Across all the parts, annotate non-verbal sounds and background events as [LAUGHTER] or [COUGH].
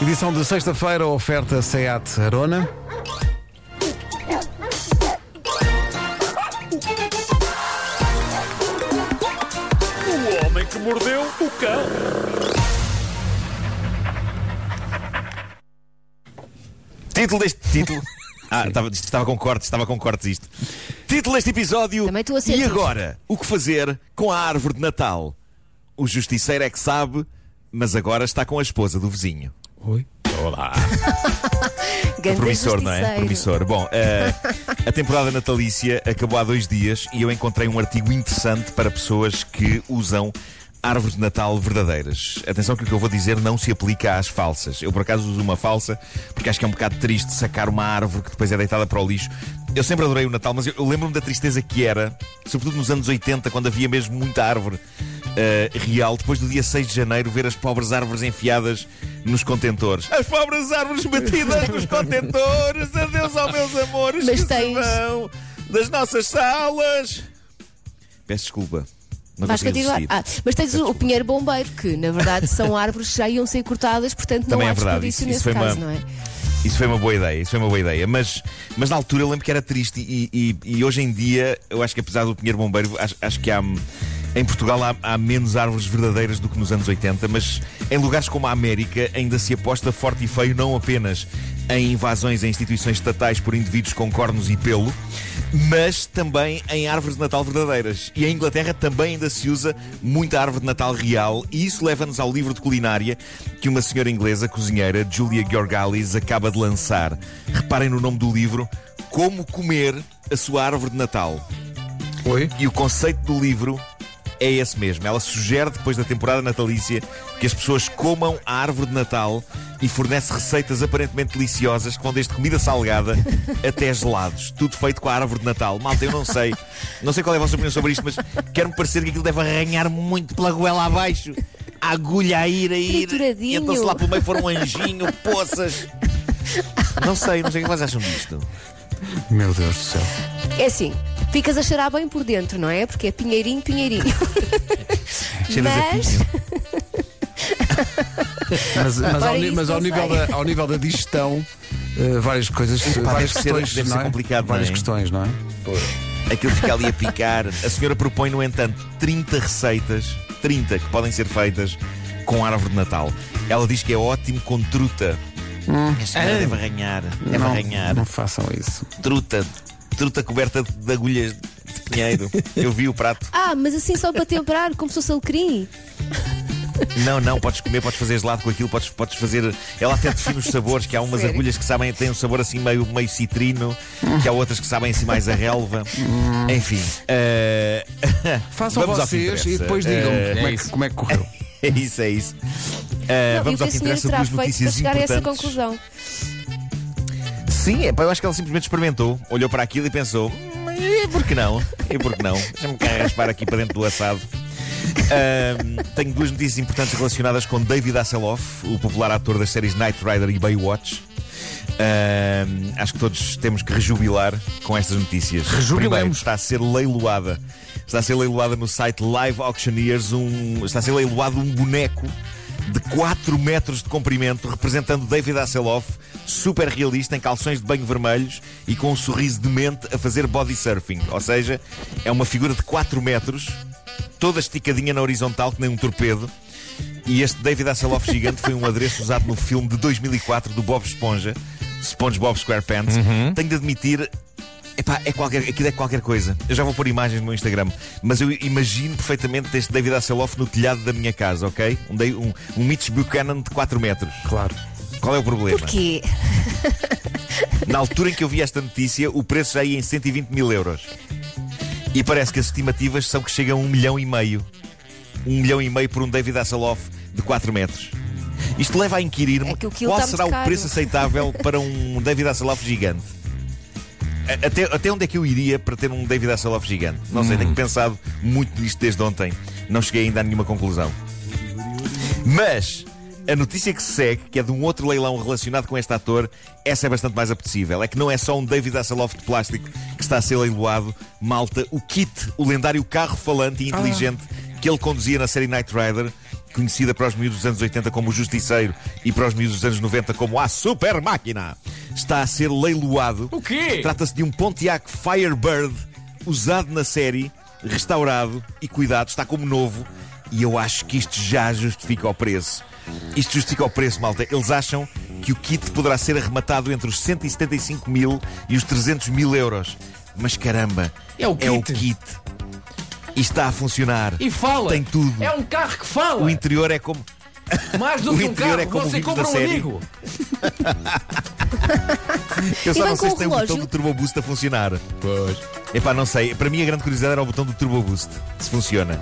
Edição de sexta-feira, oferta SEAT Arona. O homem que mordeu o cão. Título deste título. [LAUGHS] Ah, estava, estava com cortes, estava com cortes isto. Título deste episódio. Também estou a ser E agora? O que fazer com a árvore de Natal? O justiceiro é que sabe, mas agora está com a esposa do vizinho. Oi. Olá. [LAUGHS] Promissor, não é? Promissor. Bom, eh, a temporada natalícia acabou há dois dias e eu encontrei um artigo interessante para pessoas que usam árvores de Natal verdadeiras. Atenção que o que eu vou dizer não se aplica às falsas. Eu por acaso uso uma falsa porque acho que é um bocado triste sacar uma árvore que depois é deitada para o lixo. Eu sempre adorei o Natal, mas eu, eu lembro-me da tristeza que era, sobretudo nos anos 80, quando havia mesmo muita árvore eh, real, depois do dia 6 de janeiro, ver as pobres árvores enfiadas nos contentores. As pobres árvores batidas nos [LAUGHS] contentores. Adeus aos meus amores Mas que tens- das nossas salas. Peço desculpa. Não Vais continuar. Ah, mas tens o, o pinheiro bombeiro, que na verdade são [LAUGHS] árvores que já iam ser cortadas, portanto não Também há é verdade, desperdício nesse foi caso, uma- não é? Isso foi uma boa ideia, isso foi uma boa ideia. Mas, mas na altura eu lembro que era triste e, e- e hoje em dia eu acho que apesar do Pinheiro Bombeiro, acho, acho que há. Em Portugal há, há menos árvores verdadeiras do que nos anos 80, mas em lugares como a América ainda se aposta forte e feio não apenas em invasões a instituições estatais por indivíduos com cornos e pelo, mas também em árvores de Natal verdadeiras. E em Inglaterra também ainda se usa muita árvore de Natal real, e isso leva-nos ao livro de culinária que uma senhora inglesa, cozinheira, Julia Georgalis, acaba de lançar. Reparem no nome do livro: Como Comer a Sua Árvore de Natal. Oi. E o conceito do livro é esse mesmo. Ela sugere, depois da temporada natalícia, que as pessoas comam a árvore de Natal e fornece receitas aparentemente deliciosas que vão desde comida salgada [LAUGHS] até gelados. Tudo feito com a árvore de Natal. Malta, eu não sei. Não sei qual é a vossa opinião sobre isto, mas quero-me parecer que aquilo deve arranhar muito pela goela abaixo. A agulha a ir, a ir. E Trituradinho. então se lá pelo meio for um anjinho, poças. Não sei, não sei o que vocês acham disto. Meu Deus do céu. É assim, ficas a cheirar bem por dentro, não é? Porque é pinheirinho, pinheirinho. [LAUGHS] Cheiras a Mas- pinho. [LAUGHS] [LAUGHS] Mas, mas, ao, ni- mas ao, nível da, ao nível da digestão, eh, várias coisas, Epá, várias deve ser- questões. deve ser não é? complicado, não é? Várias questões, não é? Aquilo fica ali a picar. A senhora propõe, no entanto, 30 receitas, 30 que podem ser feitas com árvore de Natal. Ela diz que é ótimo com truta. A senhora deve arranhar, deve não, arranhar. não façam isso. Truta, truta coberta de, de agulhas de pinheiro. Eu vi o prato. Ah, mas assim só para temperar, como se fosse alecrim. Não, não, podes comer, podes fazer gelado com aquilo, podes, podes fazer. Ela até define os sabores, que há umas Sério? agulhas que sabem, têm um sabor assim meio, meio citrino, que há outras que sabem assim mais a relva. Enfim. eh, [LAUGHS] Façam vamos vocês e depois digam Eh, como, é que, como é que correu. [LAUGHS] É isso, é isso. Uh, Não, vamos e o ao que interessa, terá duas feito para notícias chegar a essa importantes. conclusão? Sim, é, eu acho que ela simplesmente experimentou, olhou para aquilo e pensou: "Hum, e por que não? E por que não? Deixa-me cá raspar aqui para dentro do assado. Ahm, tenho duas notícias importantes relacionadas com David Hasselhoff, o popular ator das séries Knight Rider e Baywatch. Ahm, acho que todos temos que rejubilar com estas notícias. Rejubilemos. Primeiro, está a ser leiloada. Está a ser leiloada no site Live Auctioneers um, está a ser leiloado um boneco de 4 metros de comprimento, representando David Hasselhoff, super realista, em calções de banho vermelhos e com um sorriso demente a fazer body surfing. Ou seja, é uma figura de 4 metros, toda esticadinha na horizontal, que nem um torpedo. E este David Hasselhoff gigante foi um adereço usado no filme de 2004 do Bob Esponja, SpongeBob SquarePants. Tenho de admitir, epá, é qualquer, aquilo é qualquer coisa. Eu já vou pôr imagens no meu Instagram, mas eu imagino perfeitamente este David Hasselhoff no telhado da minha casa, ok? Um, um, um Mitch Buchanan de 4 metros. Claro. Qual é o problema? Porquê? Na altura em que eu vi esta notícia, o preço já ia em 120 mil euros. E parece que as estimativas são que chega a um milhão e meio. Um milhão e meio por um David Hasselhoff de 4 metros. Isto leva a inquirir-me É qual está será o caro. preço aceitável [LAUGHS] para um David Hasselhoff gigante. Até, até onde é que eu iria para ter um David Hasselhoff gigante? Não sei, Hum. tenho pensado muito nisto desde ontem. Não cheguei ainda a nenhuma conclusão. Mas a notícia que se segue, que é de um outro leilão relacionado com este ator, essa é bastante mais apetecível. É que não é só um David Hasselhoff de plástico que está a ser leiloado, malta, o kit, o lendário carro falante e inteligente que ele conduzia na série Knight Rider, conhecida para os miúdos dos anos 80 como o Justiceiro e para os miúdos dos anos 90 como a Super Máquina, está a ser leiloado. O quê? Trata-se de um Pontiac Firebird usado na série, restaurado e cuidado, está como novo. E eu acho que isto já justifica o preço. Isto justifica o preço, malta. Eles acham que o kit poderá ser arrematado entre os 175 mil e os 300 mil euros. Mas caramba, É o É o kit. kit. E está a funcionar. E fala. Tem tudo. É um carro que fala. O interior é como. Mais do [LAUGHS] o que um interior carro. é como Você compra um série. amigo. [LAUGHS] Eu só não sei se tem o botão do Turbo Boost a funcionar. Pois. Epá, não sei. Para mim a grande curiosidade era o botão do Turbo Boost, se funciona.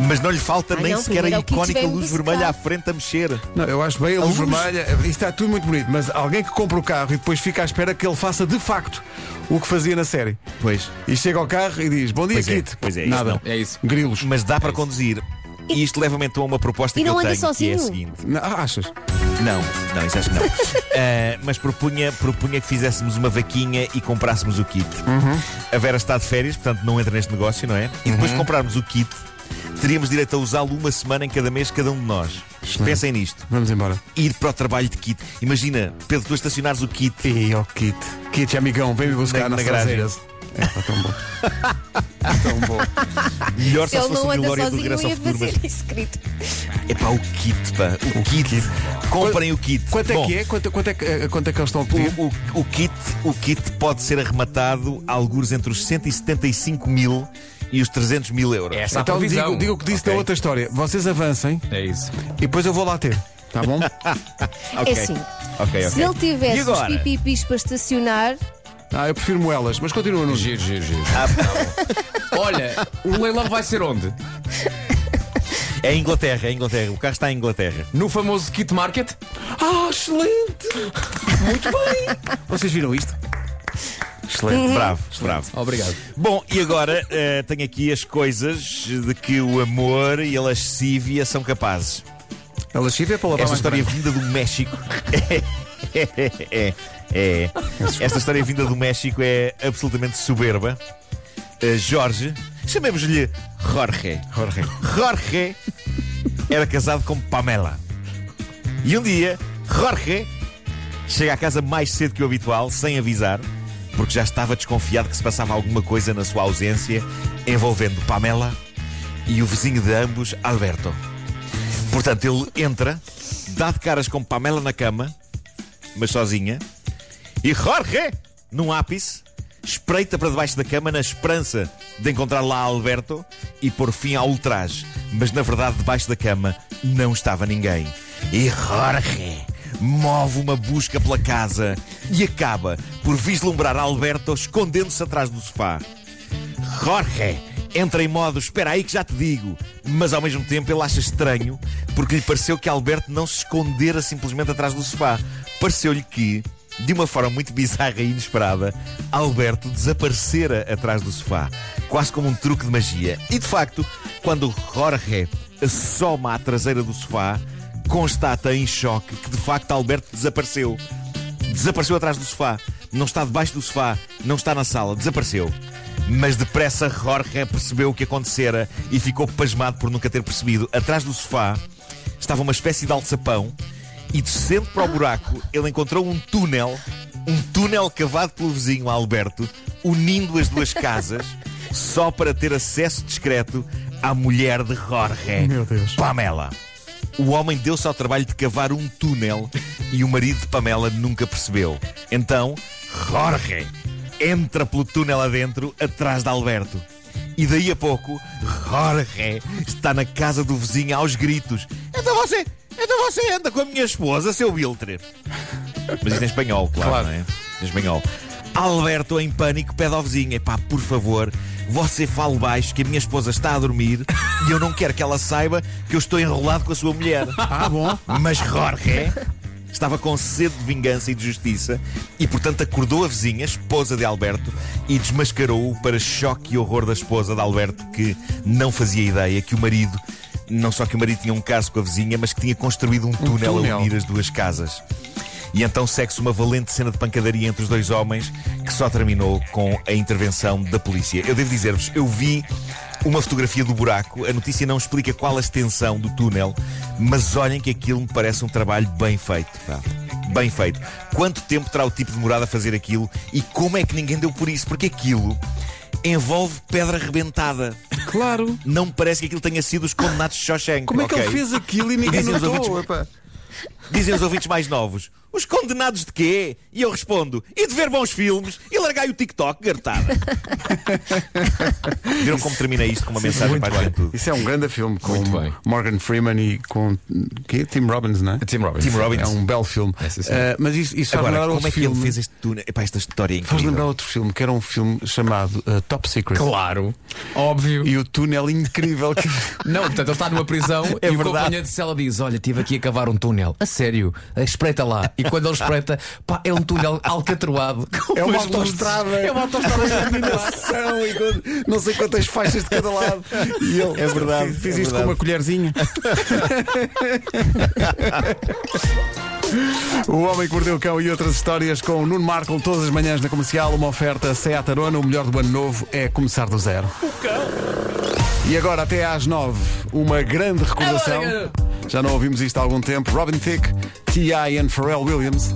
Mas não lhe falta Ai, nem não, sequer a é icónica luz buscar. vermelha à frente a mexer. Não, eu acho bem a A luz luz. vermelha. Isto está tudo muito bonito, mas alguém que compra o carro e depois fica à espera que ele faça de facto o que fazia na série. Pois. E chega ao carro e diz: Bom dia, Pois é, Kit. pois é, isso Nada. não. É isso. Grilos. Mas dá para conduzir. E isto leva-me então a uma proposta E que não eu anda tenho, que é a sozinho? seguinte. Não, ah, achas? Não, não, isso acho que não. Ah, [LAUGHS] mas propunha, propunha que fizéssemos uma vaquinha e comprássemos o kit. A Vera está de férias, portanto não entra neste negócio, não é? E depois de comprarmos o kit, teríamos direito a usá-lo uma semana em cada mês, cada um de nós. Pensem nisto. Vamos embora. Ir para o trabalho de kit. Imagina, Pedro, tu estacionares o kit. E ó, Kit. Kit, amigão, vem-me buscar Na- na, na garagem. É, está tão bom. [LAUGHS] tão bom. Melhor Se só se fosse não o Glória do sozinho, Regresso ao ia Futuro. fazer Mas querido. é pá, o kit, pá. O, kit. Comprem o kit. Quanto é Bom, que é? Quanto, quanto é que, eh, quanto é que eles estão a pedir? O, o- o kit, o kit pode ser arrematado a alguns entre os 175 mil e os 300 mil euros. Essa é então digo, digo o que disse Ok. na outra história. Vocês avancem É isso. e depois eu vou lá ter. Tá bom? [LAUGHS] Ok. É assim. Ok, Se ok. ele tivesse os pipipis para estacionar, ah, eu prefiro moelas, mas continua no Giro, giro, giro. Ah, tá bom. Olha, o leilão vai ser onde? É Inglaterra, é Inglaterra. O carro está em Inglaterra. No famoso Kit Market? Ah, excelente! Muito bem! Vocês viram isto? Excelente. Bravo, bravo. Obrigado. Bom, e agora eh, tenho aqui as coisas de que o amor e a lascívia são capazes. A lascívia é para lavar Esta mais história vinda do México. [LAUGHS] é, é, é. [LAUGHS] Esta história vinda do México é absolutamente soberba. Uh, Jorge, chamemos-lhe Jorge. Jorge. Jorge era casado com Pamela. E um dia, Jorge chega à casa mais cedo que o habitual, sem avisar, porque já estava desconfiado que se passava alguma coisa na sua ausência envolvendo Pamela e o vizinho de ambos, Alberto. Portanto, ele entra, dá de caras com Pamela na cama, mas sozinha, e Jorge, num ápice, espreita para debaixo da cama na esperança de encontrar lá Alberto e pôr fim ao ultraje. Mas na verdade, debaixo da cama não estava ninguém. E Jorge move uma busca pela casa e acaba por vislumbrar Alberto escondendo-se atrás do sofá. Jorge entra em modo espera aí que já te digo, mas ao mesmo tempo ele acha estranho porque lhe pareceu que Alberto não se escondera simplesmente atrás do sofá. Pareceu-lhe que, de uma forma muito bizarra e inesperada, Alberto desaparecera atrás do sofá, quase como um truque de magia. E de facto, quando Jorge assoma à traseira do sofá, constata em choque que de facto Alberto desapareceu. Desapareceu atrás do sofá. Não está debaixo do sofá. Não está na sala. Desapareceu. Mas depressa Jorge percebeu o que acontecera e ficou pasmado por nunca ter percebido. Atrás do sofá estava uma espécie de alçapão e descendo para o buraco ele encontrou um túnel, um túnel cavado pelo vizinho Alberto, unindo as duas casas só para ter acesso discreto à mulher de Jorge, Meu Deus. Pamela. O homem deu-se ao trabalho de cavar um túnel e o marido de Pamela nunca percebeu. Então, Jorge entra pelo túnel adentro, atrás de Alberto. E daí a pouco, Jorge está na casa do vizinho aos gritos. Então você, então você anda com a minha esposa, seu Biltre. Mas isto em espanhol, claro, Claro. não é? Em espanhol. Alberto, em pânico, pede ao vizinho: Epá, por favor, você fale baixo que a minha esposa está a dormir e eu não quero que ela saiba que eu estou enrolado com a sua mulher. [LAUGHS] Ah, bom. Mas Jorge estava com sede de vingança e de justiça e, portanto, acordou a vizinha, esposa de Alberto, e desmascarou-o para choque e horror da esposa de Alberto, que não fazia ideia que o marido, não só que o marido tinha um caso com a vizinha, mas que tinha construído um túnel, túnel. a unir as duas casas. E então segue-se uma valente cena de pancadaria entre os dois homens que só terminou com a intervenção da polícia. Eu devo dizer-vos, eu vi uma fotografia do buraco. A notícia não explica qual a extensão do túnel, mas olhem que aquilo me parece um trabalho bem feito. pá. Bem feito. Quanto tempo terá o tipo demorado a fazer aquilo e como é que ninguém deu por isso? Porque aquilo envolve pedra rebentada. Claro. Não me parece que aquilo tenha sido os condenados de Shawshank. Como é que ok? ele fez aquilo e ninguém notou? Dizem os ouvintes mais novos. Os condenados de quê? E eu respondo: e de ver bons filmes e largai o TikTok, gartada. [LAUGHS] Viram como termina isto com uma mensagem muito para a bem. juventude? Isso é um grande filme com Muito bem. Morgan Freeman e com quê? Tim Robbins, não é? Tim Robbins. Tim Robbins. É um belo filme. É, sim, sim. Eh, mas isso, isso Agora, como outro é que filme. ele fez este túnel? Epá, esta história é Faz lembrar incrível. outro filme que era um filme chamado eh, Top Secret. Claro, óbvio. E o túnel incrível que. [LAUGHS] Não, portanto, ele está numa prisão É e o verdade. companheiro de cela diz: Olha, estive aqui a cavar um túnel. A sério, espreita lá. [LAUGHS] E quando ele espreita, pá, é um túnel alcatroado. É uma autoestrada. É uma autoestrada. com iluminação e com não sei quantas faixas de cada lado. E ele É verdade, Fiz, fiz é isto verdade. com uma colherzinha. O Homem que Mordeu o Cão e outras histórias com o Nuno Marco todas as manhãs na comercial. Uma oferta Seat Arona. O melhor do ano novo é começar do zero. E agora, até às nove, uma grande recordação. Já não ouvimos isto há algum tempo. Robin Thicke, T.I. e Pharrell Williams.